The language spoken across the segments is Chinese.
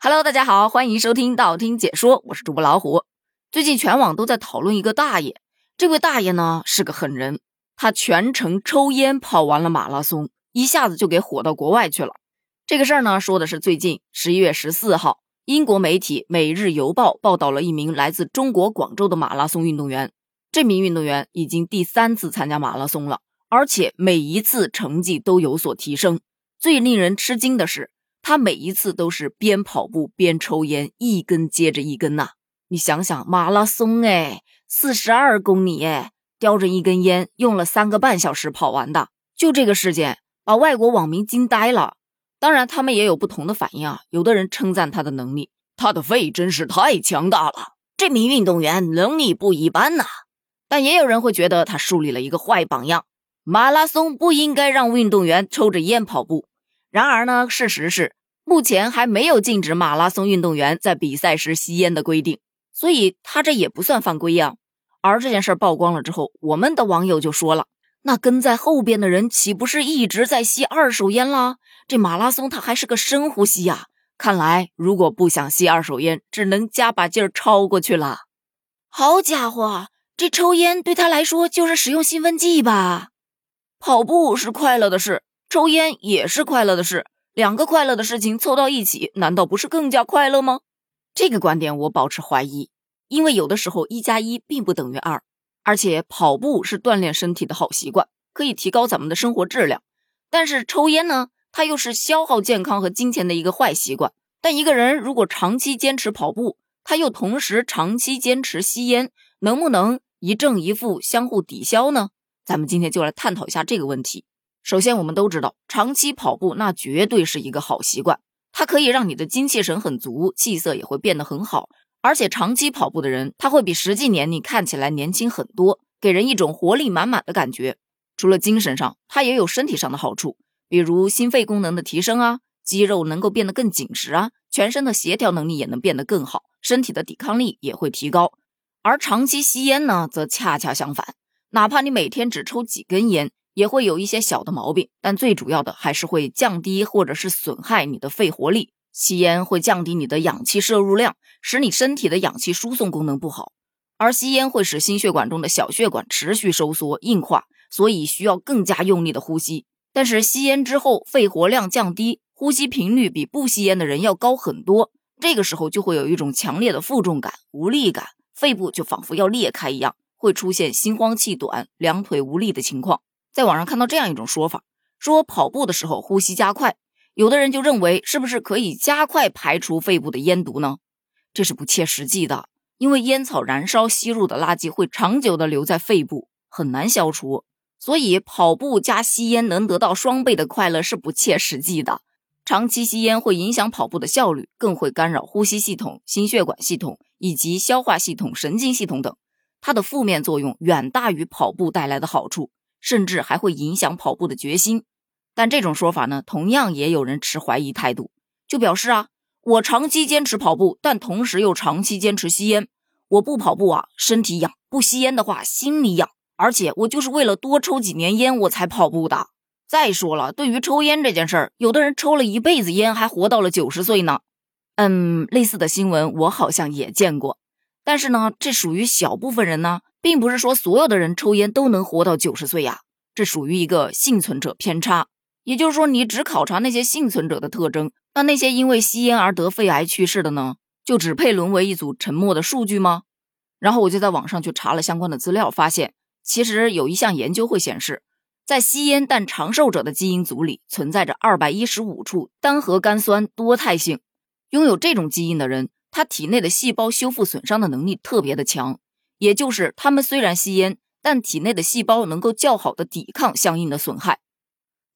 Hello，大家好，欢迎收听道听解说，我是主播老虎。最近全网都在讨论一个大爷，这位大爷呢是个狠人，他全程抽烟跑完了马拉松，一下子就给火到国外去了。这个事儿呢说的是最近十一月十四号，英国媒体《每日邮报》报道了一名来自中国广州的马拉松运动员，这名运动员已经第三次参加马拉松了，而且每一次成绩都有所提升。最令人吃惊的是。他每一次都是边跑步边抽烟，一根接着一根呐。你想想，马拉松哎，四十二公里哎，叼着一根烟，用了三个半小时跑完的。就这个事件，把外国网民惊呆了。当然，他们也有不同的反应啊。有的人称赞他的能力，他的肺真是太强大了，这名运动员能力不一般呐。但也有人会觉得他树立了一个坏榜样，马拉松不应该让运动员抽着烟跑步。然而呢，事实是。目前还没有禁止马拉松运动员在比赛时吸烟的规定，所以他这也不算犯规呀。而这件事曝光了之后，我们的网友就说了：“那跟在后边的人岂不是一直在吸二手烟啦？这马拉松它还是个深呼吸呀！看来如果不想吸二手烟，只能加把劲儿超过去了。好家伙，这抽烟对他来说就是使用兴奋剂吧？跑步是快乐的事，抽烟也是快乐的事。”两个快乐的事情凑到一起，难道不是更加快乐吗？这个观点我保持怀疑，因为有的时候一加一并不等于二，而且跑步是锻炼身体的好习惯，可以提高咱们的生活质量。但是抽烟呢，它又是消耗健康和金钱的一个坏习惯。但一个人如果长期坚持跑步，他又同时长期坚持吸烟，能不能一正一负相互抵消呢？咱们今天就来探讨一下这个问题。首先，我们都知道，长期跑步那绝对是一个好习惯，它可以让你的精气神很足，气色也会变得很好。而且，长期跑步的人，他会比实际年龄看起来年轻很多，给人一种活力满满的感觉。除了精神上，它也有身体上的好处，比如心肺功能的提升啊，肌肉能够变得更紧实啊，全身的协调能力也能变得更好，身体的抵抗力也会提高。而长期吸烟呢，则恰恰相反，哪怕你每天只抽几根烟。也会有一些小的毛病，但最主要的还是会降低或者是损害你的肺活力。吸烟会降低你的氧气摄入量，使你身体的氧气输送功能不好。而吸烟会使心血管中的小血管持续收缩硬化，所以需要更加用力的呼吸。但是吸烟之后，肺活量降低，呼吸频率比不吸烟的人要高很多。这个时候就会有一种强烈的负重感、无力感，肺部就仿佛要裂开一样，会出现心慌气短、两腿无力的情况。在网上看到这样一种说法，说跑步的时候呼吸加快，有的人就认为是不是可以加快排除肺部的烟毒呢？这是不切实际的，因为烟草燃烧吸入的垃圾会长久的留在肺部，很难消除，所以跑步加吸烟能得到双倍的快乐是不切实际的。长期吸烟会影响跑步的效率，更会干扰呼吸系统、心血管系统以及消化系统、神经系统等，它的负面作用远大于跑步带来的好处。甚至还会影响跑步的决心，但这种说法呢，同样也有人持怀疑态度，就表示啊，我长期坚持跑步，但同时又长期坚持吸烟，我不跑步啊，身体痒；不吸烟的话，心里痒。而且我就是为了多抽几年烟，我才跑步的。再说了，对于抽烟这件事儿，有的人抽了一辈子烟，还活到了九十岁呢。嗯，类似的新闻我好像也见过，但是呢，这属于小部分人呢。并不是说所有的人抽烟都能活到九十岁呀，这属于一个幸存者偏差。也就是说，你只考察那些幸存者的特征，那那些因为吸烟而得肺癌去世的呢，就只配沦为一组沉默的数据吗？然后我就在网上去查了相关的资料，发现其实有一项研究会显示，在吸烟但长寿者的基因组里存在着二百一十五处单核苷酸多态性，拥有这种基因的人，他体内的细胞修复损伤的能力特别的强。也就是他们虽然吸烟，但体内的细胞能够较好的抵抗相应的损害。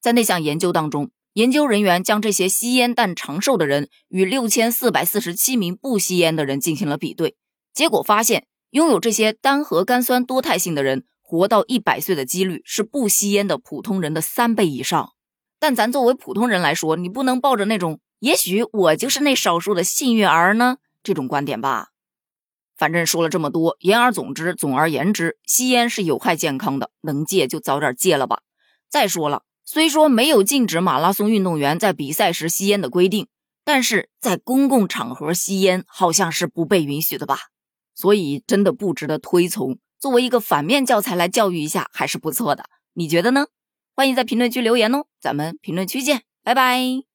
在那项研究当中，研究人员将这些吸烟但长寿的人与六千四百四十七名不吸烟的人进行了比对，结果发现，拥有这些单核苷酸多态性的人活到一百岁的几率是不吸烟的普通人的三倍以上。但咱作为普通人来说，你不能抱着那种“也许我就是那少数的幸运儿呢”这种观点吧。反正说了这么多，言而总之，总而言之，吸烟是有害健康的，能戒就早点戒了吧。再说了，虽说没有禁止马拉松运动员在比赛时吸烟的规定，但是在公共场合吸烟好像是不被允许的吧？所以真的不值得推崇。作为一个反面教材来教育一下还是不错的，你觉得呢？欢迎在评论区留言哦，咱们评论区见，拜拜。